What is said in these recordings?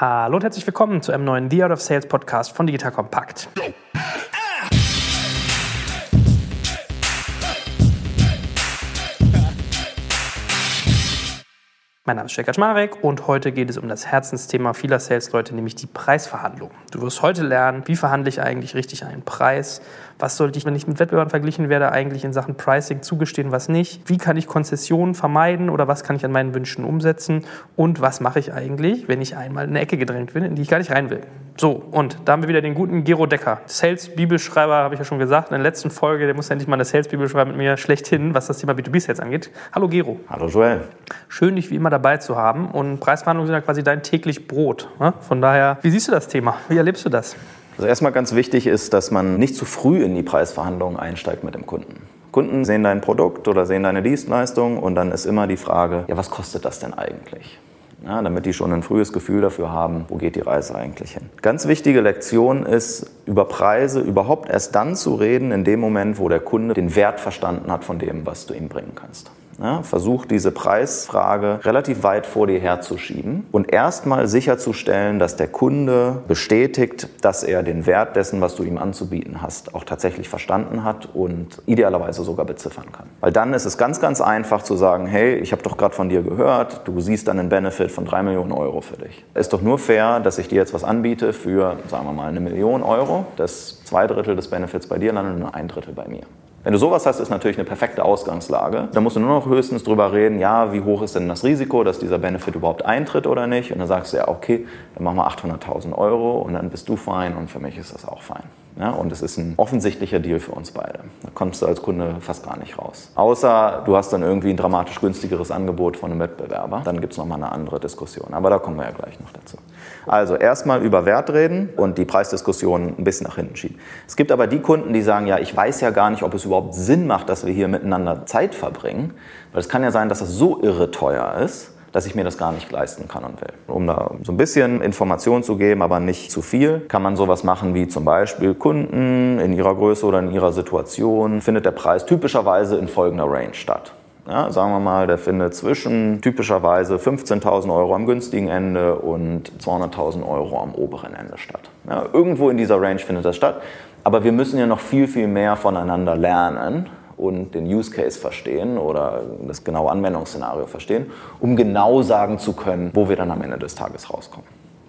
Hallo und herzlich willkommen zu einem neuen The Art of Sales Podcast von Digital Compact. Mein Name ist Shekhar Schmarek und heute geht es um das Herzensthema vieler Sales-Leute, nämlich die Preisverhandlung. Du wirst heute lernen, wie verhandle ich eigentlich richtig einen Preis, was sollte ich, wenn ich mit Wettbewerbern verglichen werde, eigentlich in Sachen Pricing zugestehen, was nicht, wie kann ich Konzessionen vermeiden oder was kann ich an meinen Wünschen umsetzen und was mache ich eigentlich, wenn ich einmal in eine Ecke gedrängt bin, in die ich gar nicht rein will. So, und da haben wir wieder den guten Gero Decker, Sales-Bibelschreiber, habe ich ja schon gesagt, in der letzten Folge, der muss ja endlich mal eine Sales-Bibel schreiben mit mir schlechthin, was das Thema B2B-Sales angeht. Hallo Gero. Hallo Joel. Schön, dich wie immer dabei zu haben und Preisverhandlungen sind ja quasi dein täglich Brot. Ne? Von daher, wie siehst du das Thema? Wie erlebst du das? Also erstmal ganz wichtig ist, dass man nicht zu früh in die Preisverhandlungen einsteigt mit dem Kunden. Kunden sehen dein Produkt oder sehen deine Dienstleistung und dann ist immer die Frage, ja, was kostet das denn eigentlich? Ja, damit die schon ein frühes Gefühl dafür haben, wo geht die Reise eigentlich hin. Ganz wichtige Lektion ist, über Preise überhaupt erst dann zu reden, in dem Moment, wo der Kunde den Wert verstanden hat von dem, was du ihm bringen kannst. Ja, versuch diese Preisfrage relativ weit vor dir herzuschieben und erstmal sicherzustellen, dass der Kunde bestätigt, dass er den Wert dessen, was du ihm anzubieten hast, auch tatsächlich verstanden hat und idealerweise sogar beziffern kann. Weil dann ist es ganz, ganz einfach zu sagen, hey, ich habe doch gerade von dir gehört, du siehst dann einen Benefit von drei Millionen Euro für dich. Ist doch nur fair, dass ich dir jetzt was anbiete für, sagen wir mal, eine Million Euro. Das zwei Drittel des Benefits bei dir landet nur ein Drittel bei mir. Wenn du sowas hast, ist natürlich eine perfekte Ausgangslage. Da musst du nur noch höchstens drüber reden, ja, wie hoch ist denn das Risiko, dass dieser Benefit überhaupt eintritt oder nicht. Und dann sagst du ja, okay, dann machen wir 800.000 Euro und dann bist du fein und für mich ist das auch fein. Ja, und es ist ein offensichtlicher Deal für uns beide. Da kommst du als Kunde fast gar nicht raus. Außer du hast dann irgendwie ein dramatisch günstigeres Angebot von einem Wettbewerber. Dann gibt es nochmal eine andere Diskussion. Aber da kommen wir ja gleich noch dazu. Also erstmal über Wert reden und die Preisdiskussion ein bisschen nach hinten schieben. Es gibt aber die Kunden, die sagen, ja, ich weiß ja gar nicht, ob es überhaupt Sinn macht, dass wir hier miteinander Zeit verbringen. Weil es kann ja sein, dass das so irre teuer ist dass ich mir das gar nicht leisten kann und will. Um da so ein bisschen Information zu geben, aber nicht zu viel, kann man sowas machen wie zum Beispiel Kunden in ihrer Größe oder in ihrer Situation findet der Preis typischerweise in folgender Range statt. Ja, sagen wir mal, der findet zwischen typischerweise 15.000 Euro am günstigen Ende und 200.000 Euro am oberen Ende statt. Ja, irgendwo in dieser Range findet das statt. Aber wir müssen ja noch viel, viel mehr voneinander lernen, und den Use Case verstehen oder das genaue Anwendungsszenario verstehen, um genau sagen zu können, wo wir dann am Ende des Tages rauskommen.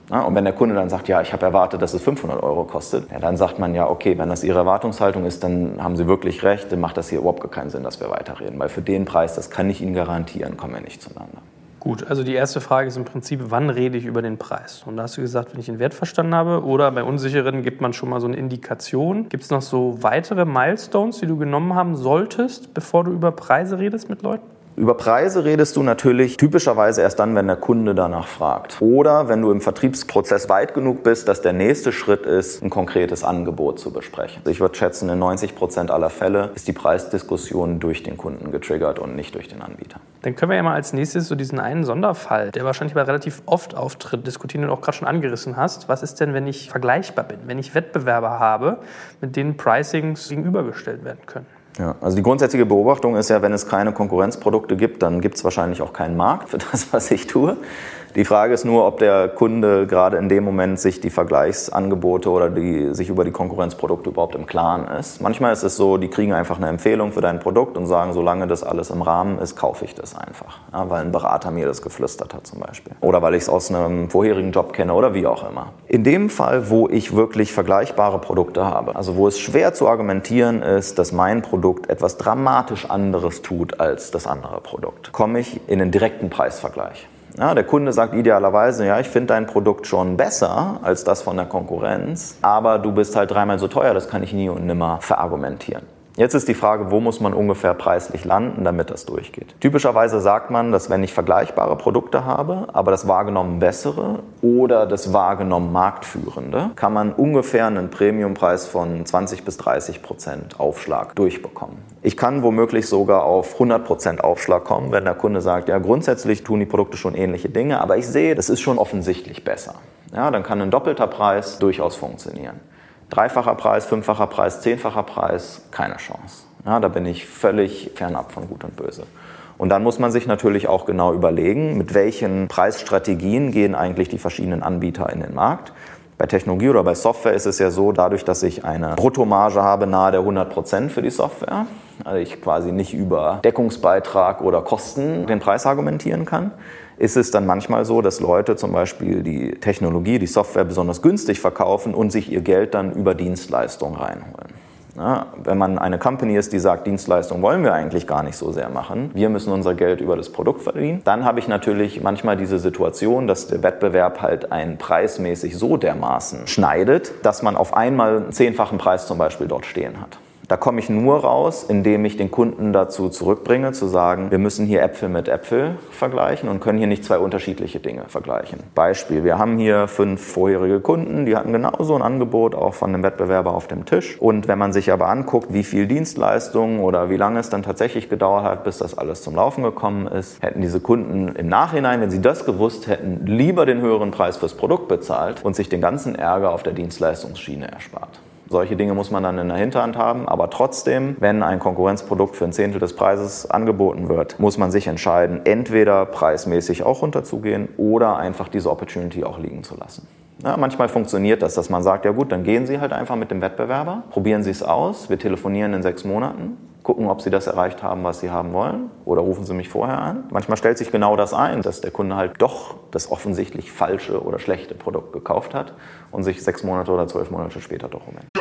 Ja, und wenn der Kunde dann sagt, ja, ich habe erwartet, dass es 500 Euro kostet, ja, dann sagt man ja, okay, wenn das Ihre Erwartungshaltung ist, dann haben Sie wirklich recht, dann macht das hier überhaupt keinen Sinn, dass wir weiterreden, weil für den Preis, das kann ich Ihnen garantieren, kommen wir nicht zueinander. Gut, also die erste Frage ist im Prinzip, wann rede ich über den Preis? Und da hast du gesagt, wenn ich den Wert verstanden habe oder bei unsicheren gibt man schon mal so eine Indikation. Gibt es noch so weitere Milestones, die du genommen haben solltest, bevor du über Preise redest mit Leuten? Über Preise redest du natürlich typischerweise erst dann, wenn der Kunde danach fragt. Oder wenn du im Vertriebsprozess weit genug bist, dass der nächste Schritt ist, ein konkretes Angebot zu besprechen. Ich würde schätzen, in 90 Prozent aller Fälle ist die Preisdiskussion durch den Kunden getriggert und nicht durch den Anbieter. Dann können wir ja mal als nächstes so diesen einen Sonderfall, der wahrscheinlich aber relativ oft auftritt, diskutieren, du auch gerade schon angerissen hast. Was ist denn, wenn ich vergleichbar bin, wenn ich Wettbewerber habe, mit denen Pricings gegenübergestellt werden können? Ja, also die grundsätzliche Beobachtung ist ja, wenn es keine Konkurrenzprodukte gibt, dann gibt es wahrscheinlich auch keinen Markt für das, was ich tue. Die Frage ist nur, ob der Kunde gerade in dem Moment sich die Vergleichsangebote oder die, sich über die Konkurrenzprodukte überhaupt im Klaren ist. Manchmal ist es so, die kriegen einfach eine Empfehlung für dein Produkt und sagen, solange das alles im Rahmen ist, kaufe ich das einfach. Ja, weil ein Berater mir das geflüstert hat zum Beispiel. Oder weil ich es aus einem vorherigen Job kenne oder wie auch immer. In dem Fall, wo ich wirklich vergleichbare Produkte habe, also wo es schwer zu argumentieren ist, dass mein Produkt etwas dramatisch anderes tut als das andere Produkt, komme ich in einen direkten Preisvergleich. Ja, der Kunde sagt idealerweise, ja, ich finde dein Produkt schon besser als das von der Konkurrenz, aber du bist halt dreimal so teuer, das kann ich nie und nimmer verargumentieren. Jetzt ist die Frage, wo muss man ungefähr preislich landen, damit das durchgeht. Typischerweise sagt man, dass wenn ich vergleichbare Produkte habe, aber das wahrgenommen bessere oder das wahrgenommen marktführende, kann man ungefähr einen Premiumpreis von 20 bis 30 Prozent Aufschlag durchbekommen. Ich kann womöglich sogar auf 100 Prozent Aufschlag kommen, wenn der Kunde sagt, ja grundsätzlich tun die Produkte schon ähnliche Dinge, aber ich sehe, das ist schon offensichtlich besser. Ja, dann kann ein doppelter Preis durchaus funktionieren. Dreifacher Preis, fünffacher Preis, zehnfacher Preis, keine Chance. Ja, da bin ich völlig fernab von Gut und Böse. Und dann muss man sich natürlich auch genau überlegen, mit welchen Preisstrategien gehen eigentlich die verschiedenen Anbieter in den Markt. Bei Technologie oder bei Software ist es ja so, dadurch, dass ich eine Bruttomarge habe nahe der 100 Prozent für die Software, also ich quasi nicht über Deckungsbeitrag oder Kosten den Preis argumentieren kann, ist es dann manchmal so, dass Leute zum Beispiel die Technologie, die Software besonders günstig verkaufen und sich ihr Geld dann über Dienstleistungen reinholen. Ja, wenn man eine Company ist, die sagt, Dienstleistung wollen wir eigentlich gar nicht so sehr machen, wir müssen unser Geld über das Produkt verdienen, dann habe ich natürlich manchmal diese Situation, dass der Wettbewerb halt einen preismäßig so dermaßen schneidet, dass man auf einmal einen zehnfachen Preis zum Beispiel dort stehen hat. Da komme ich nur raus, indem ich den Kunden dazu zurückbringe, zu sagen, wir müssen hier Äpfel mit Äpfel vergleichen und können hier nicht zwei unterschiedliche Dinge vergleichen. Beispiel, wir haben hier fünf vorherige Kunden, die hatten genauso ein Angebot auch von einem Wettbewerber auf dem Tisch. Und wenn man sich aber anguckt, wie viel Dienstleistungen oder wie lange es dann tatsächlich gedauert hat, bis das alles zum Laufen gekommen ist, hätten diese Kunden im Nachhinein, wenn sie das gewusst hätten, lieber den höheren Preis fürs Produkt bezahlt und sich den ganzen Ärger auf der Dienstleistungsschiene erspart. Solche Dinge muss man dann in der Hinterhand haben. Aber trotzdem, wenn ein Konkurrenzprodukt für ein Zehntel des Preises angeboten wird, muss man sich entscheiden, entweder preismäßig auch runterzugehen oder einfach diese Opportunity auch liegen zu lassen. Ja, manchmal funktioniert das, dass man sagt, ja gut, dann gehen Sie halt einfach mit dem Wettbewerber, probieren Sie es aus, wir telefonieren in sechs Monaten, gucken, ob Sie das erreicht haben, was Sie haben wollen, oder rufen Sie mich vorher an. Manchmal stellt sich genau das ein, dass der Kunde halt doch das offensichtlich falsche oder schlechte Produkt gekauft hat und sich sechs Monate oder zwölf Monate später doch umändert.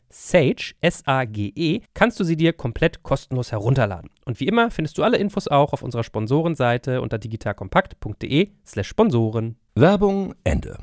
Sage, S-A-G-E, kannst du sie dir komplett kostenlos herunterladen. Und wie immer findest du alle Infos auch auf unserer Sponsorenseite unter digitalkompakt.de slash Sponsoren. Werbung Ende.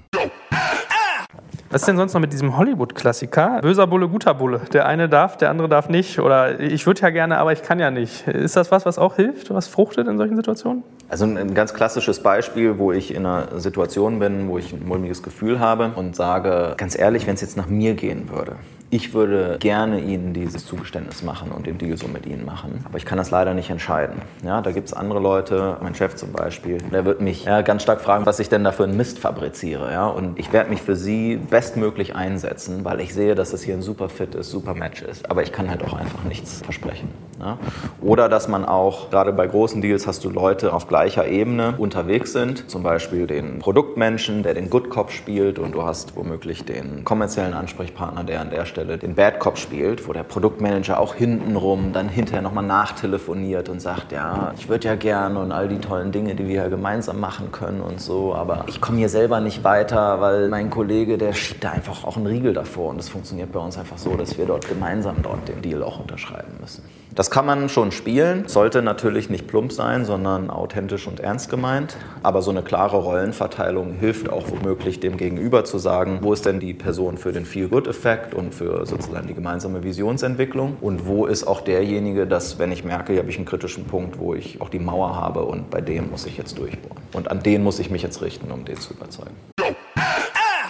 Was ist denn sonst noch mit diesem Hollywood-Klassiker? Böser Bulle, guter Bulle. Der eine darf, der andere darf nicht. Oder ich würde ja gerne, aber ich kann ja nicht. Ist das was, was auch hilft, was fruchtet in solchen Situationen? Also ein ganz klassisches Beispiel, wo ich in einer Situation bin, wo ich ein mulmiges Gefühl habe und sage, ganz ehrlich, wenn es jetzt nach mir gehen würde, ich würde gerne Ihnen dieses Zugeständnis machen und den Deal so mit Ihnen machen. Aber ich kann das leider nicht entscheiden. Ja, da gibt es andere Leute, mein Chef zum Beispiel, der wird mich ja, ganz stark fragen, was ich denn da für einen Mist fabriziere. Ja? Und ich werde mich für Sie bestmöglich einsetzen, weil ich sehe, dass es hier ein super Fit ist, super Match ist. Aber ich kann halt auch einfach nichts versprechen. Ja? Oder dass man auch, gerade bei großen Deals hast du Leute auf gleicher Ebene unterwegs sind. Zum Beispiel den Produktmenschen, der den Good Cop spielt und du hast womöglich den kommerziellen Ansprechpartner, der an der Stelle den Bad Cop spielt, wo der Produktmanager auch hintenrum dann hinterher nochmal nachtelefoniert und sagt, ja, ich würde ja gerne und all die tollen Dinge, die wir ja gemeinsam machen können und so, aber ich komme hier selber nicht weiter, weil mein Kollege, der schiebt da einfach auch einen Riegel davor und es funktioniert bei uns einfach so, dass wir dort gemeinsam dort den Deal auch unterschreiben müssen. Das kann man schon spielen, sollte natürlich nicht plump sein, sondern authentisch und ernst gemeint. Aber so eine klare Rollenverteilung hilft auch womöglich dem Gegenüber zu sagen, wo ist denn die Person für den Feel-Good-Effekt und für sozusagen die gemeinsame Visionsentwicklung und wo ist auch derjenige, dass wenn ich merke, hier habe ich einen kritischen Punkt, wo ich auch die Mauer habe und bei dem muss ich jetzt durchbohren. Und an den muss ich mich jetzt richten, um den zu überzeugen.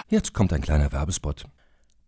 Jetzt kommt ein kleiner Werbespot.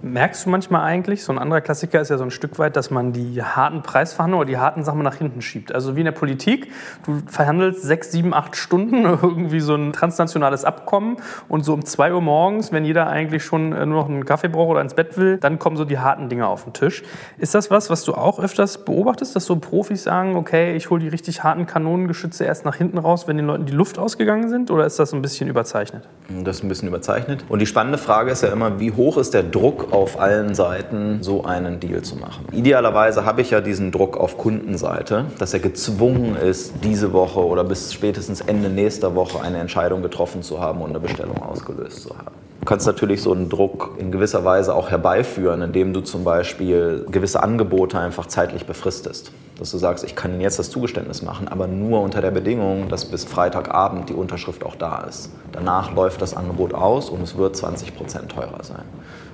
Merkst du manchmal eigentlich, so ein anderer Klassiker ist ja so ein Stück weit, dass man die harten Preisverhandlungen oder die harten Sachen nach hinten schiebt. Also wie in der Politik, du verhandelst sechs, sieben, acht Stunden irgendwie so ein transnationales Abkommen und so um zwei Uhr morgens, wenn jeder eigentlich schon äh, nur noch einen Kaffee braucht oder ins Bett will, dann kommen so die harten Dinge auf den Tisch. Ist das was, was du auch öfters beobachtest, dass so Profis sagen, okay, ich hole die richtig harten Kanonengeschütze erst nach hinten raus, wenn den Leuten die Luft ausgegangen sind? Oder ist das ein bisschen überzeichnet? Das ist ein bisschen überzeichnet. Und die spannende Frage ist ja immer, wie hoch ist der Druck auf allen Seiten, so einen Deal zu machen. Idealerweise habe ich ja diesen Druck auf Kundenseite, dass er gezwungen ist, diese Woche oder bis spätestens Ende nächster Woche eine Entscheidung getroffen zu haben und eine Bestellung ausgelöst zu haben. Du kannst natürlich so einen Druck in gewisser Weise auch herbeiführen, indem du zum Beispiel gewisse Angebote einfach zeitlich befristest. Dass du sagst, ich kann Ihnen jetzt das Zugeständnis machen, aber nur unter der Bedingung, dass bis Freitagabend die Unterschrift auch da ist. Danach läuft das Angebot aus und es wird 20 Prozent teurer sein.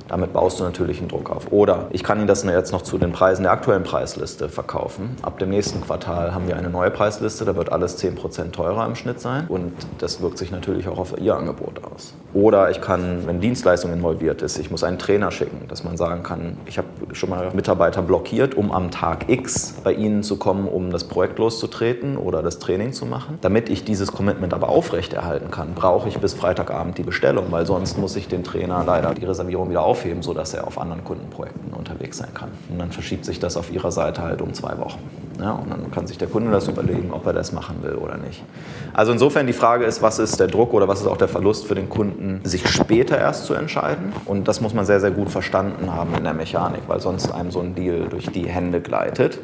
Damit baust du natürlich einen Druck auf. Oder ich kann Ihnen das jetzt noch zu den Preisen der aktuellen Preisliste verkaufen. Ab dem nächsten Quartal haben wir eine neue Preisliste, da wird alles 10% teurer im Schnitt sein und das wirkt sich natürlich auch auf Ihr Angebot aus. Oder ich kann, wenn Dienstleistung involviert ist, ich muss einen Trainer schicken, dass man sagen kann, ich habe schon mal Mitarbeiter blockiert, um am Tag X bei Ihnen zu kommen, um das Projekt loszutreten oder das Training zu machen. Damit ich dieses Commitment aber aufrechterhalten kann, brauche ich bis Freitagabend die Bestellung, weil sonst muss ich den Trainer leider die Reservierung wieder aufnehmen aufheben, sodass er auf anderen Kundenprojekten unterwegs sein kann. Und dann verschiebt sich das auf ihrer Seite halt um zwei Wochen. Ja, und dann kann sich der Kunde das überlegen, ob er das machen will oder nicht. Also insofern die Frage ist, was ist der Druck oder was ist auch der Verlust für den Kunden, sich später erst zu entscheiden. Und das muss man sehr, sehr gut verstanden haben in der Mechanik, weil sonst einem so ein Deal durch die Hände gleitet.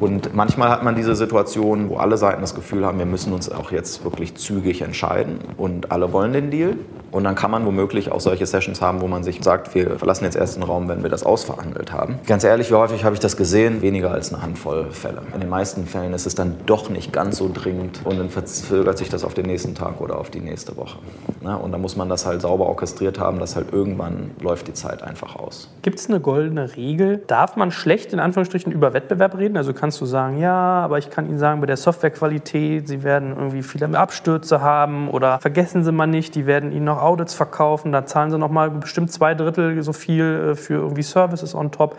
Und manchmal hat man diese Situation, wo alle Seiten das Gefühl haben, wir müssen uns auch jetzt wirklich zügig entscheiden und alle wollen den Deal. Und dann kann man womöglich auch solche Sessions haben, wo man sich sagt, wir verlassen jetzt erst den Raum, wenn wir das ausverhandelt haben. Ganz ehrlich, wie häufig habe ich das gesehen? Weniger als eine Handvoll Fälle. In den meisten Fällen ist es dann doch nicht ganz so dringend und dann verzögert sich das auf den nächsten Tag oder auf die nächste Woche. Und da muss man das halt sauber orchestriert haben, dass halt irgendwann läuft die Zeit einfach aus. Gibt es eine goldene Regel? Darf man schlecht in Anführungsstrichen über Wettbewerb reden? Also kannst du sagen, ja, aber ich kann Ihnen sagen, bei der Softwarequalität, Sie werden irgendwie viele Abstürze haben oder vergessen Sie mal nicht, die werden Ihnen noch Audits verkaufen, da zahlen Sie noch mal bestimmt zwei Drittel so viel äh, für irgendwie Services on top.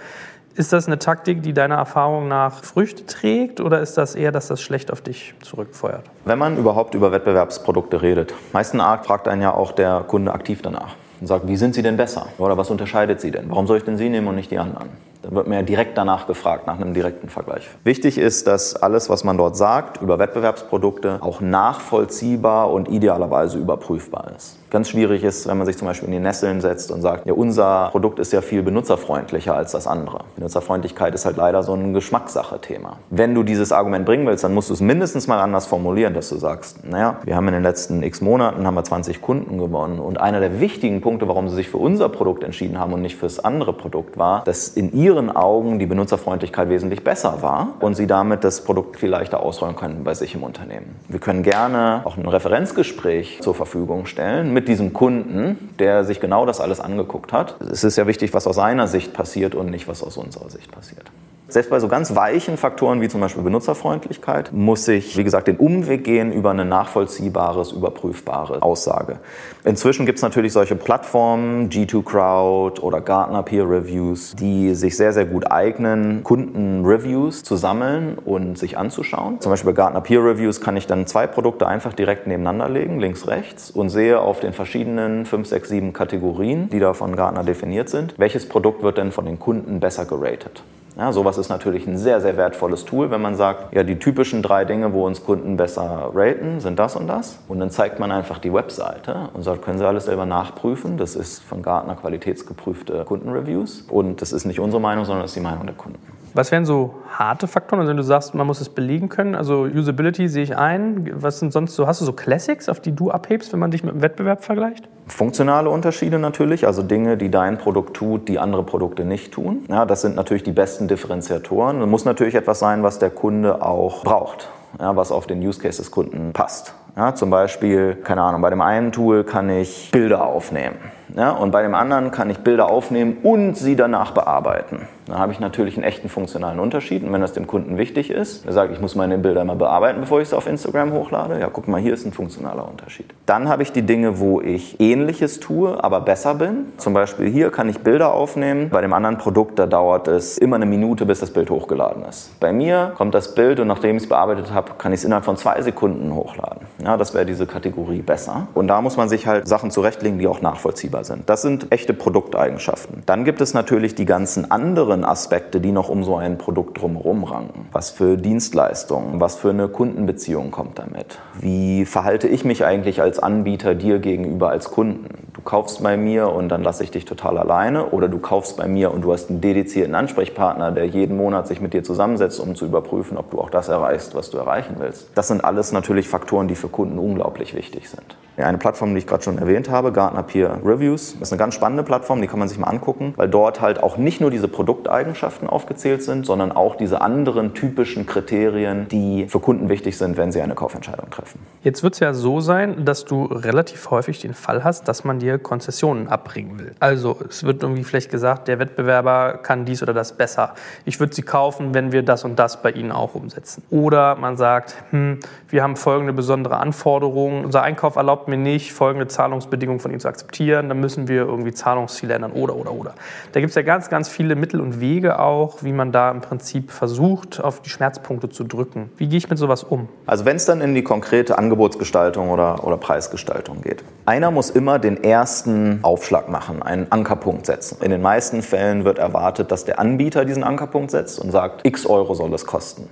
Ist das eine Taktik, die deiner Erfahrung nach Früchte trägt oder ist das eher, dass das schlecht auf dich zurückfeuert? Wenn man überhaupt über Wettbewerbsprodukte redet, meisten Arg fragt einen ja auch der Kunde aktiv danach und sagt, wie sind Sie denn besser? Oder was unterscheidet Sie denn? Warum soll ich denn Sie nehmen und nicht die anderen? Dann wird mir ja direkt danach gefragt, nach einem direkten Vergleich. Wichtig ist, dass alles, was man dort sagt über Wettbewerbsprodukte, auch nachvollziehbar und idealerweise überprüfbar ist. Ganz schwierig ist, wenn man sich zum Beispiel in die Nesseln setzt und sagt, ja, unser Produkt ist ja viel benutzerfreundlicher als das andere. Benutzerfreundlichkeit ist halt leider so ein Geschmackssache-Thema. Wenn du dieses Argument bringen willst, dann musst du es mindestens mal anders formulieren, dass du sagst, naja, wir haben in den letzten x Monaten haben wir 20 Kunden gewonnen und einer der wichtigen Punkte, warum sie sich für unser Produkt entschieden haben und nicht fürs andere Produkt war, dass in ihren Augen die Benutzerfreundlichkeit wesentlich besser war und sie damit das Produkt viel leichter ausrollen können bei sich im Unternehmen. Wir können gerne auch ein Referenzgespräch zur Verfügung stellen mit diesem Kunden, der sich genau das alles angeguckt hat. Es ist ja wichtig, was aus seiner Sicht passiert und nicht, was aus unserer Sicht passiert. Selbst bei so ganz weichen Faktoren wie zum Beispiel Benutzerfreundlichkeit muss ich, wie gesagt, den Umweg gehen über eine nachvollziehbares, überprüfbare Aussage. Inzwischen gibt es natürlich solche Plattformen, G2 Crowd oder Gartner Peer Reviews, die sich sehr, sehr gut eignen, Kundenreviews zu sammeln und sich anzuschauen. Zum Beispiel bei Gartner Peer Reviews kann ich dann zwei Produkte einfach direkt nebeneinander legen, links, rechts, und sehe auf den verschiedenen 5, 6, 7 Kategorien, die da von Gartner definiert sind, welches Produkt wird denn von den Kunden besser geratet. Ja, sowas ist natürlich ein sehr, sehr wertvolles Tool, wenn man sagt, ja, die typischen drei Dinge, wo uns Kunden besser raten, sind das und das. Und dann zeigt man einfach die Webseite und sagt, können Sie alles selber nachprüfen. Das ist von Gartner qualitätsgeprüfte Kundenreviews. Und das ist nicht unsere Meinung, sondern das ist die Meinung der Kunden. Was wären so harte Faktoren? Also wenn du sagst, man muss es belegen können, also Usability sehe ich ein. Was sind sonst so, hast du so Classics, auf die du abhebst, wenn man dich mit dem Wettbewerb vergleicht? Funktionale Unterschiede natürlich, also Dinge, die dein Produkt tut, die andere Produkte nicht tun. Ja, das sind natürlich die besten Differenziatoren. Es muss natürlich etwas sein, was der Kunde auch braucht, ja, was auf den Use Case des Kunden passt. Ja, zum Beispiel, keine Ahnung, bei dem einen Tool kann ich Bilder aufnehmen. Ja, und bei dem anderen kann ich Bilder aufnehmen und sie danach bearbeiten. Da habe ich natürlich einen echten funktionalen Unterschied. Und wenn das dem Kunden wichtig ist, er sagt, ich muss meine Bilder immer bearbeiten, bevor ich sie auf Instagram hochlade, ja, guck mal, hier ist ein funktionaler Unterschied. Dann habe ich die Dinge, wo ich Ähnliches tue, aber besser bin. Zum Beispiel hier kann ich Bilder aufnehmen. Bei dem anderen Produkt, da dauert es immer eine Minute, bis das Bild hochgeladen ist. Bei mir kommt das Bild und nachdem ich es bearbeitet habe, kann ich es innerhalb von zwei Sekunden hochladen. Ja, das wäre diese Kategorie besser. Und da muss man sich halt Sachen zurechtlegen, die auch nachvollziehbar sind. Das sind echte Produkteigenschaften. Dann gibt es natürlich die ganzen anderen Aspekte, die noch um so ein Produkt drumherum ranken. Was für Dienstleistungen, was für eine Kundenbeziehung kommt damit? Wie verhalte ich mich eigentlich als Anbieter dir gegenüber als Kunden? Du kaufst bei mir und dann lasse ich dich total alleine oder du kaufst bei mir und du hast einen dedizierten Ansprechpartner, der jeden Monat sich mit dir zusammensetzt, um zu überprüfen, ob du auch das erreichst, was du erreichen willst. Das sind alles natürlich Faktoren, die für Kunden unglaublich wichtig sind. Eine Plattform, die ich gerade schon erwähnt habe, Gartner Peer Reviews, ist eine ganz spannende Plattform, die kann man sich mal angucken, weil dort halt auch nicht nur diese Produkteigenschaften aufgezählt sind, sondern auch diese anderen typischen Kriterien, die für Kunden wichtig sind, wenn sie eine Kaufentscheidung treffen. Jetzt wird es ja so sein, dass du relativ häufig den Fall hast, dass man dir Konzessionen abbringen will. Also es wird irgendwie vielleicht gesagt, der Wettbewerber kann dies oder das besser. Ich würde sie kaufen, wenn wir das und das bei Ihnen auch umsetzen. Oder man sagt, hm, wir haben folgende besondere Anforderungen, unser Einkauf erlaubt mir nicht, folgende Zahlungsbedingungen von Ihnen zu akzeptieren, dann müssen wir irgendwie Zahlungsziele ändern oder, oder, oder. Da gibt es ja ganz, ganz viele Mittel und Wege auch, wie man da im Prinzip versucht, auf die Schmerzpunkte zu drücken. Wie gehe ich mit sowas um? Also wenn es dann in die konkrete Angebotsgestaltung oder, oder Preisgestaltung geht. Einer muss immer den ersten Aufschlag machen, einen Ankerpunkt setzen. In den meisten Fällen wird erwartet, dass der Anbieter diesen Ankerpunkt setzt und sagt, x Euro soll es kosten.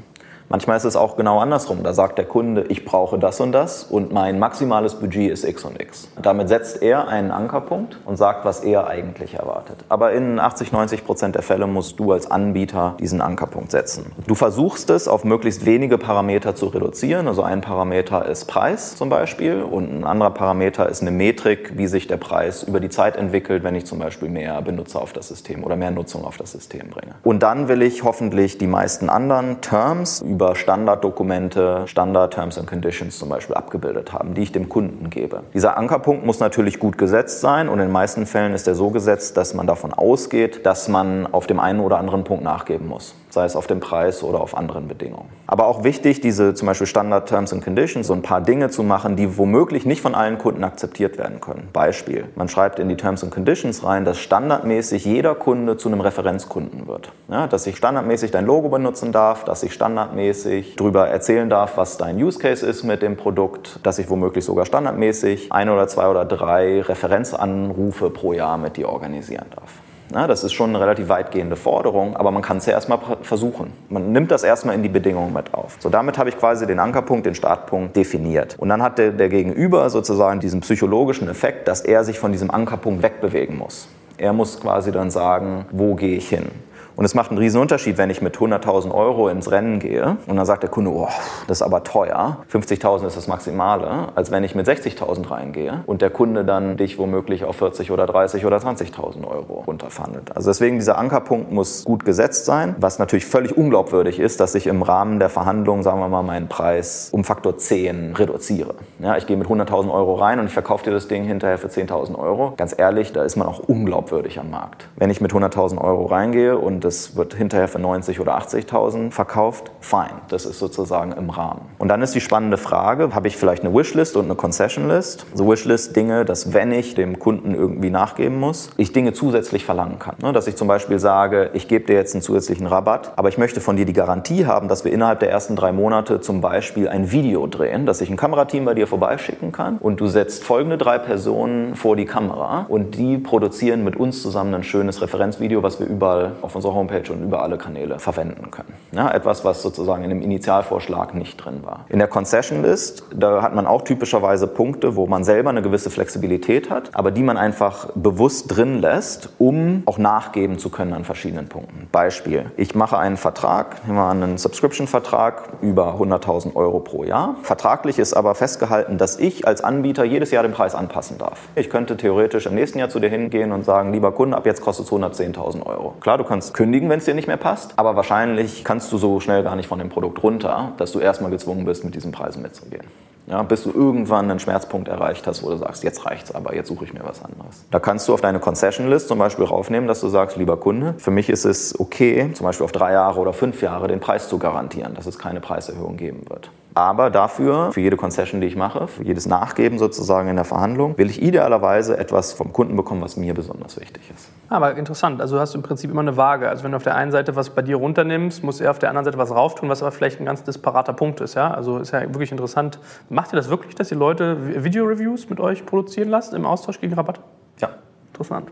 Manchmal ist es auch genau andersrum. Da sagt der Kunde, ich brauche das und das und mein maximales Budget ist X und X. Damit setzt er einen Ankerpunkt und sagt, was er eigentlich erwartet. Aber in 80, 90 Prozent der Fälle musst du als Anbieter diesen Ankerpunkt setzen. Du versuchst es auf möglichst wenige Parameter zu reduzieren. Also ein Parameter ist Preis zum Beispiel und ein anderer Parameter ist eine Metrik, wie sich der Preis über die Zeit entwickelt, wenn ich zum Beispiel mehr Benutzer auf das System oder mehr Nutzung auf das System bringe. Und dann will ich hoffentlich die meisten anderen Terms über Standarddokumente, Standard Terms and Conditions zum Beispiel abgebildet haben, die ich dem Kunden gebe. Dieser Ankerpunkt muss natürlich gut gesetzt sein und in den meisten Fällen ist er so gesetzt, dass man davon ausgeht, dass man auf dem einen oder anderen Punkt nachgeben muss sei es auf dem Preis oder auf anderen Bedingungen. Aber auch wichtig, diese zum Beispiel Standard Terms and Conditions, so ein paar Dinge zu machen, die womöglich nicht von allen Kunden akzeptiert werden können. Beispiel, man schreibt in die Terms and Conditions rein, dass standardmäßig jeder Kunde zu einem Referenzkunden wird. Ja, dass ich standardmäßig dein Logo benutzen darf, dass ich standardmäßig darüber erzählen darf, was dein Use Case ist mit dem Produkt, dass ich womöglich sogar standardmäßig ein oder zwei oder drei Referenzanrufe pro Jahr mit dir organisieren darf. Na, das ist schon eine relativ weitgehende Forderung, aber man kann es ja erstmal versuchen. Man nimmt das erstmal in die Bedingungen mit auf. So, damit habe ich quasi den Ankerpunkt, den Startpunkt definiert. Und dann hat der, der Gegenüber sozusagen diesen psychologischen Effekt, dass er sich von diesem Ankerpunkt wegbewegen muss. Er muss quasi dann sagen, wo gehe ich hin? Und es macht einen riesen Unterschied, wenn ich mit 100.000 Euro ins Rennen gehe und dann sagt der Kunde, oh, das ist aber teuer, 50.000 ist das Maximale, als wenn ich mit 60.000 reingehe und der Kunde dann dich womöglich auf 40 oder 30 oder 20.000 Euro runterverhandelt. Also deswegen dieser Ankerpunkt muss gut gesetzt sein, was natürlich völlig unglaubwürdig ist, dass ich im Rahmen der Verhandlungen, sagen wir mal, meinen Preis um Faktor 10 reduziere. Ja, ich gehe mit 100.000 Euro rein und ich verkaufe dir das Ding hinterher für 10.000 Euro. Ganz ehrlich, da ist man auch unglaubwürdig am Markt. Wenn ich mit 100.000 Euro reingehe und es wird hinterher für 90 oder 80.000 verkauft, fein. Das ist sozusagen im Rahmen. Und dann ist die spannende Frage, habe ich vielleicht eine Wishlist und eine Concession List? So Wishlist Dinge, dass wenn ich dem Kunden irgendwie nachgeben muss, ich Dinge zusätzlich verlangen kann. Ne, dass ich zum Beispiel sage, ich gebe dir jetzt einen zusätzlichen Rabatt, aber ich möchte von dir die Garantie haben, dass wir innerhalb der ersten drei Monate zum Beispiel ein Video drehen, dass ich ein Kamerateam bei dir vorbeischicken kann und du setzt folgende drei Personen vor die Kamera und die produzieren mit uns zusammen ein schönes Referenzvideo, was wir überall auf unserer Homepage und über alle Kanäle verwenden können. Ja, etwas, was sozusagen in dem Initialvorschlag nicht drin war. In der Concession List, da hat man auch typischerweise Punkte, wo man selber eine gewisse Flexibilität hat, aber die man einfach bewusst drin lässt, um auch nachgeben zu können an verschiedenen Punkten. Beispiel, ich mache einen Vertrag, nehmen wir an, einen Subscription-Vertrag über 100.000 Euro pro Jahr. Vertraglich ist aber festgehalten, dass ich als Anbieter jedes Jahr den Preis anpassen darf. Ich könnte theoretisch im nächsten Jahr zu dir hingehen und sagen, lieber Kunde, ab jetzt kostet es 110.000 Euro. Klar, du kannst kündigen, wenn es dir nicht mehr passt, aber wahrscheinlich kannst du so schnell gar nicht von dem Produkt runter, dass du erstmal gezwungen bist, mit diesen Preisen mitzugehen. Ja, bis du irgendwann einen Schmerzpunkt erreicht hast, wo du sagst, jetzt reicht's aber, jetzt suche ich mir was anderes. Da kannst du auf deine Concession List zum Beispiel raufnehmen, dass du sagst, lieber Kunde, für mich ist es okay, zum Beispiel auf drei Jahre oder fünf Jahre den Preis zu garantieren, dass es keine Preiserhöhung geben wird. Aber dafür, für jede Concession, die ich mache, für jedes Nachgeben sozusagen in der Verhandlung, will ich idealerweise etwas vom Kunden bekommen, was mir besonders wichtig ist. Aber interessant, also hast du im Prinzip immer eine Waage. Also wenn du auf der einen Seite was bei dir runternimmst, muss er auf der anderen Seite was rauftun, was aber vielleicht ein ganz disparater Punkt ist. Ja? Also ist ja wirklich interessant. Macht ihr das wirklich, dass ihr Leute Video-Reviews mit euch produzieren lasst im Austausch gegen Rabatt? Ja. Interessant.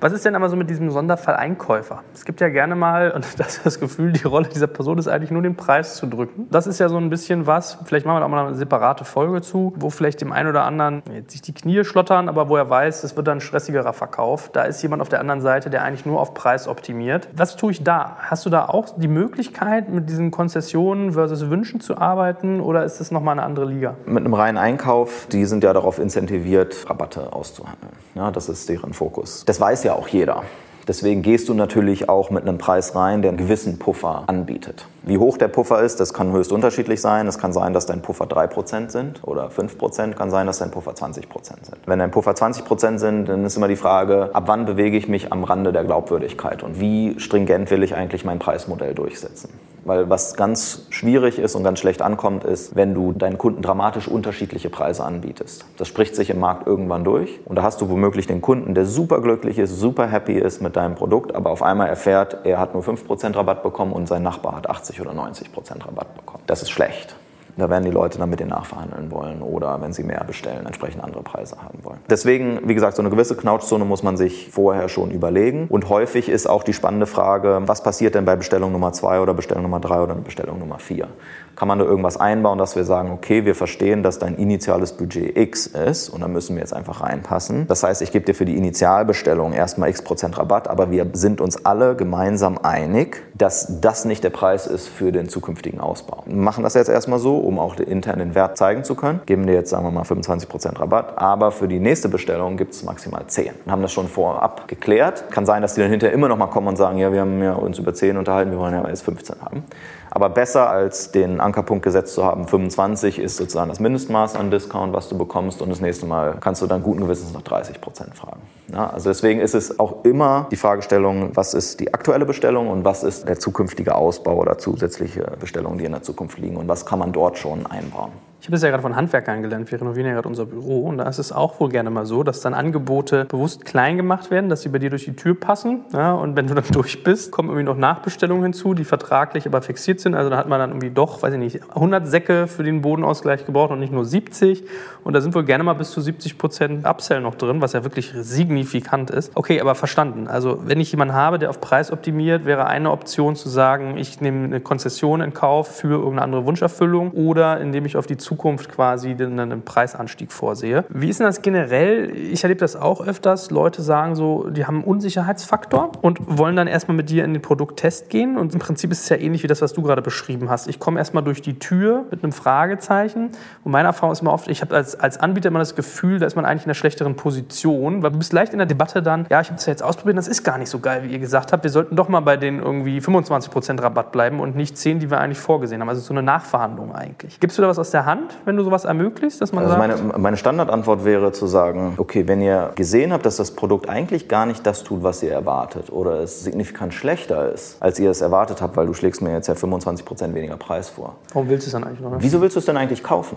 Was ist denn aber so mit diesem Sonderfall Einkäufer? Es gibt ja gerne mal, und das ist das Gefühl, die Rolle dieser Person ist eigentlich nur den Preis zu drücken. Das ist ja so ein bisschen was, vielleicht machen wir da auch mal eine separate Folge zu, wo vielleicht dem einen oder anderen jetzt sich die Knie schlottern, aber wo er weiß, es wird dann ein stressigerer Verkauf. Da ist jemand auf der anderen Seite, der eigentlich nur auf Preis optimiert. Was tue ich da? Hast du da auch die Möglichkeit, mit diesen Konzessionen versus Wünschen zu arbeiten oder ist das nochmal eine andere Liga? Mit einem reinen Einkauf, die sind ja darauf incentiviert, Rabatte auszuhandeln. Ja, das ist deren Fokus. Das weiß ja auch jeder. Deswegen gehst du natürlich auch mit einem Preis rein, der einen gewissen Puffer anbietet. Wie hoch der Puffer ist, das kann höchst unterschiedlich sein. Es kann sein, dass dein Puffer 3% sind oder 5%, kann sein, dass dein Puffer 20% sind. Wenn dein Puffer 20% sind, dann ist immer die Frage, ab wann bewege ich mich am Rande der Glaubwürdigkeit und wie stringent will ich eigentlich mein Preismodell durchsetzen. Weil was ganz schwierig ist und ganz schlecht ankommt, ist, wenn du deinen Kunden dramatisch unterschiedliche Preise anbietest. Das spricht sich im Markt irgendwann durch und da hast du womöglich den Kunden, der super glücklich ist, super happy ist mit deinem Produkt, aber auf einmal erfährt, er hat nur 5% Rabatt bekommen und sein Nachbar hat 80 oder 90% Rabatt bekommen. Das ist schlecht. Da werden die Leute dann mit denen nachverhandeln wollen oder wenn sie mehr bestellen, entsprechend andere Preise haben wollen. Deswegen, wie gesagt, so eine gewisse Knautschzone muss man sich vorher schon überlegen. Und häufig ist auch die spannende Frage, was passiert denn bei Bestellung Nummer zwei oder Bestellung Nummer drei oder Bestellung Nummer vier? Kann man da irgendwas einbauen, dass wir sagen, okay, wir verstehen, dass dein initiales Budget X ist und dann müssen wir jetzt einfach reinpassen. Das heißt, ich gebe dir für die Initialbestellung erstmal X Prozent Rabatt, aber wir sind uns alle gemeinsam einig, dass das nicht der Preis ist für den zukünftigen Ausbau. Wir machen das jetzt erstmal so, um auch intern den Wert zeigen zu können. Geben dir jetzt, sagen wir mal, 25 Prozent Rabatt, aber für die nächste Bestellung gibt es maximal 10. Wir haben das schon vorab geklärt. Kann sein, dass die dann hinterher immer noch mal kommen und sagen, ja, wir haben ja uns über 10 unterhalten, wir wollen ja jetzt 15 haben. Aber besser als den Ankerpunkt gesetzt zu haben, 25 ist sozusagen das Mindestmaß an Discount, was du bekommst und das nächste Mal kannst du dann guten Gewissens nach 30 Prozent fragen. Ja, also deswegen ist es auch immer die Fragestellung, was ist die aktuelle Bestellung und was ist der zukünftige Ausbau oder zusätzliche Bestellungen, die in der Zukunft liegen und was kann man dort schon einbauen. Ich habe es ja gerade von Handwerkern gelernt. Wir renovieren ja gerade unser Büro. Und da ist es auch wohl gerne mal so, dass dann Angebote bewusst klein gemacht werden, dass sie bei dir durch die Tür passen. Ja, und wenn du dann durch bist, kommen irgendwie noch Nachbestellungen hinzu, die vertraglich aber fixiert sind. Also da hat man dann irgendwie doch, weiß ich nicht, 100 Säcke für den Bodenausgleich gebraucht und nicht nur 70. Und da sind wohl gerne mal bis zu 70 Prozent Upsell noch drin, was ja wirklich signifikant ist. Okay, aber verstanden. Also wenn ich jemanden habe, der auf Preis optimiert, wäre eine Option zu sagen, ich nehme eine Konzession in Kauf für irgendeine andere Wunscherfüllung oder indem ich auf die Zukunft quasi einen Preisanstieg vorsehe. Wie ist denn das generell? Ich erlebe das auch öfters. Leute sagen so, die haben einen Unsicherheitsfaktor und wollen dann erstmal mit dir in den Produkttest gehen. Und im Prinzip ist es ja ähnlich wie das, was du gerade beschrieben hast. Ich komme erstmal durch die Tür mit einem Fragezeichen. Und meine Erfahrung ist immer oft, ich habe als, als Anbieter immer das Gefühl, da ist man eigentlich in einer schlechteren Position, weil du bist leicht in der Debatte dann, ja, ich habe es ja jetzt ausprobiert, das ist gar nicht so geil, wie ihr gesagt habt. Wir sollten doch mal bei den irgendwie 25% Rabatt bleiben und nicht 10, die wir eigentlich vorgesehen haben. Also so eine Nachverhandlung eigentlich. Gibst du da was aus der Hand? Charmant, wenn du sowas ermöglicht, dass man Also sagt, meine, meine Standardantwort wäre zu sagen, okay, wenn ihr gesehen habt, dass das Produkt eigentlich gar nicht das tut, was ihr erwartet oder es signifikant schlechter ist, als ihr es erwartet habt, weil du schlägst mir jetzt ja 25% weniger Preis vor. warum willst du es dann eigentlich noch? Wieso willst du es denn eigentlich kaufen?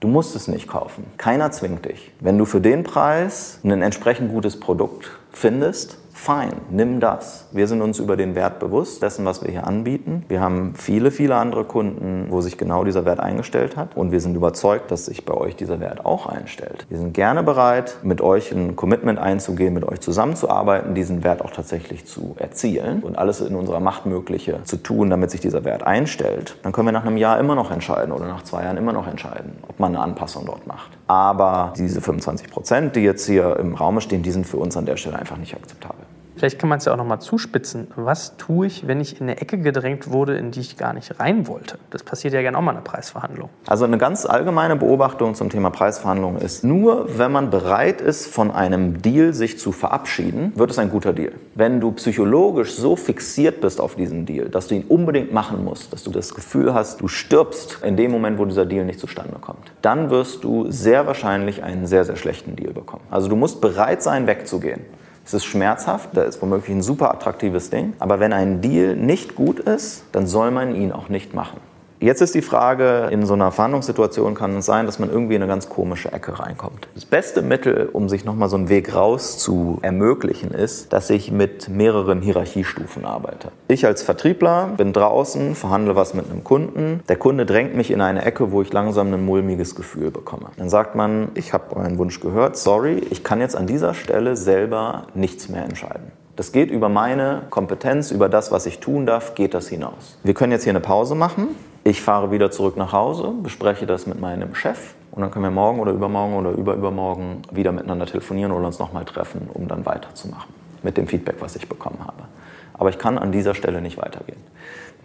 Du musst es nicht kaufen. Keiner zwingt dich. Wenn du für den Preis ein entsprechend gutes Produkt findest, fein, nimm das. Wir sind uns über den Wert bewusst, dessen, was wir hier anbieten. Wir haben viele, viele andere Kunden, wo sich genau dieser Wert eingestellt hat. Und wir sind überzeugt, dass sich bei euch dieser Wert auch einstellt. Wir sind gerne bereit, mit euch ein Commitment einzugehen, mit euch zusammenzuarbeiten, diesen Wert auch tatsächlich zu erzielen und alles in unserer Macht Mögliche zu tun, damit sich dieser Wert einstellt. Dann können wir nach einem Jahr immer noch entscheiden oder nach zwei Jahren immer noch entscheiden, ob man eine Anpassung dort macht. Aber diese 25 Prozent, die jetzt hier im Raum stehen, die sind für uns an der Stelle einfach nicht akzeptabel. Vielleicht kann man es ja auch nochmal zuspitzen. Was tue ich, wenn ich in eine Ecke gedrängt wurde, in die ich gar nicht rein wollte? Das passiert ja gerne auch mal in einer Preisverhandlung. Also eine ganz allgemeine Beobachtung zum Thema Preisverhandlungen ist, nur wenn man bereit ist, von einem Deal sich zu verabschieden, wird es ein guter Deal. Wenn du psychologisch so fixiert bist auf diesen Deal, dass du ihn unbedingt machen musst, dass du das Gefühl hast, du stirbst in dem Moment, wo dieser Deal nicht zustande kommt, dann wirst du sehr wahrscheinlich einen sehr, sehr schlechten Deal bekommen. Also du musst bereit sein, wegzugehen. Es ist schmerzhaft, da ist womöglich ein super attraktives Ding. Aber wenn ein Deal nicht gut ist, dann soll man ihn auch nicht machen. Jetzt ist die Frage, in so einer Verhandlungssituation kann es sein, dass man irgendwie in eine ganz komische Ecke reinkommt. Das beste Mittel, um sich nochmal so einen Weg raus zu ermöglichen, ist, dass ich mit mehreren Hierarchiestufen arbeite. Ich als Vertriebler bin draußen, verhandle was mit einem Kunden. Der Kunde drängt mich in eine Ecke, wo ich langsam ein mulmiges Gefühl bekomme. Dann sagt man, ich habe euren Wunsch gehört, sorry, ich kann jetzt an dieser Stelle selber nichts mehr entscheiden. Das geht über meine Kompetenz, über das, was ich tun darf, geht das hinaus. Wir können jetzt hier eine Pause machen. Ich fahre wieder zurück nach Hause, bespreche das mit meinem Chef und dann können wir morgen oder übermorgen oder überübermorgen wieder miteinander telefonieren oder uns nochmal treffen, um dann weiterzumachen mit dem Feedback, was ich bekommen habe. Aber ich kann an dieser Stelle nicht weitergehen.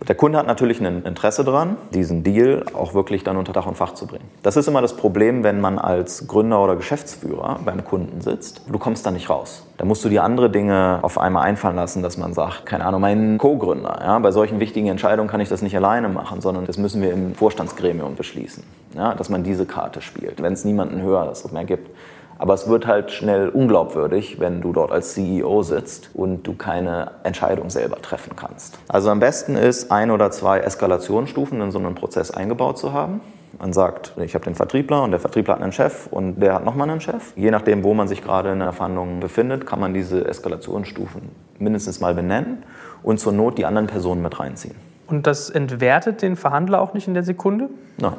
Der Kunde hat natürlich ein Interesse daran, diesen Deal auch wirklich dann unter Dach und Fach zu bringen. Das ist immer das Problem, wenn man als Gründer oder Geschäftsführer beim Kunden sitzt. Du kommst da nicht raus. Da musst du dir andere Dinge auf einmal einfallen lassen, dass man sagt, keine Ahnung, mein Co-Gründer. Ja, bei solchen wichtigen Entscheidungen kann ich das nicht alleine machen, sondern das müssen wir im Vorstandsgremium beschließen. Ja, dass man diese Karte spielt, wenn es niemanden Höheres mehr gibt. Aber es wird halt schnell unglaubwürdig, wenn du dort als CEO sitzt und du keine Entscheidung selber treffen kannst. Also am besten ist, ein oder zwei Eskalationsstufen in so einen Prozess eingebaut zu haben. Man sagt, ich habe den Vertriebler und der Vertriebler hat einen Chef und der hat nochmal einen Chef. Je nachdem, wo man sich gerade in der Verhandlung befindet, kann man diese Eskalationsstufen mindestens mal benennen und zur Not die anderen Personen mit reinziehen. Und das entwertet den Verhandler auch nicht in der Sekunde? Nein.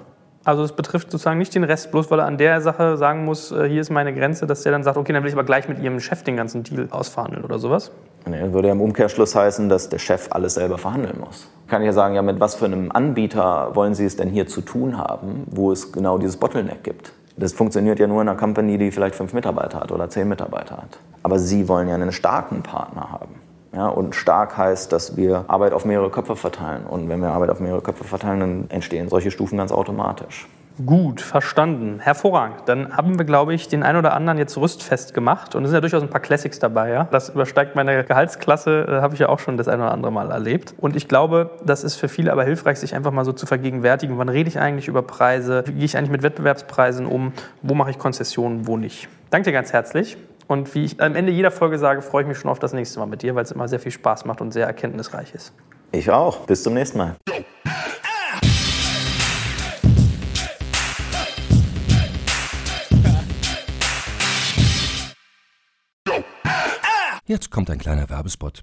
Also es betrifft sozusagen nicht den Rest, bloß weil er an der Sache sagen muss, äh, hier ist meine Grenze, dass der dann sagt, okay, dann will ich aber gleich mit ihrem Chef den ganzen Deal ausverhandeln oder sowas. Nee, würde ja im Umkehrschluss heißen, dass der Chef alles selber verhandeln muss. Kann ich ja sagen, ja, mit was für einem Anbieter wollen Sie es denn hier zu tun haben, wo es genau dieses Bottleneck gibt? Das funktioniert ja nur in einer Company, die vielleicht fünf Mitarbeiter hat oder zehn Mitarbeiter hat. Aber Sie wollen ja einen starken Partner haben. Ja, und stark heißt, dass wir Arbeit auf mehrere Köpfe verteilen. Und wenn wir Arbeit auf mehrere Köpfe verteilen, dann entstehen solche Stufen ganz automatisch. Gut, verstanden. Hervorragend. Dann haben wir, glaube ich, den einen oder anderen jetzt rüstfest gemacht. Und es sind ja durchaus ein paar Classics dabei. Ja? Das übersteigt meine Gehaltsklasse, äh, habe ich ja auch schon das ein oder andere Mal erlebt. Und ich glaube, das ist für viele aber hilfreich, sich einfach mal so zu vergegenwärtigen. Wann rede ich eigentlich über Preise? Wie gehe ich eigentlich mit Wettbewerbspreisen um? Wo mache ich Konzessionen, wo nicht? Danke dir ganz herzlich. Und wie ich am Ende jeder Folge sage, freue ich mich schon auf das nächste Mal mit dir, weil es immer sehr viel Spaß macht und sehr erkenntnisreich ist. Ich auch. Bis zum nächsten Mal. Jetzt kommt ein kleiner Werbespot.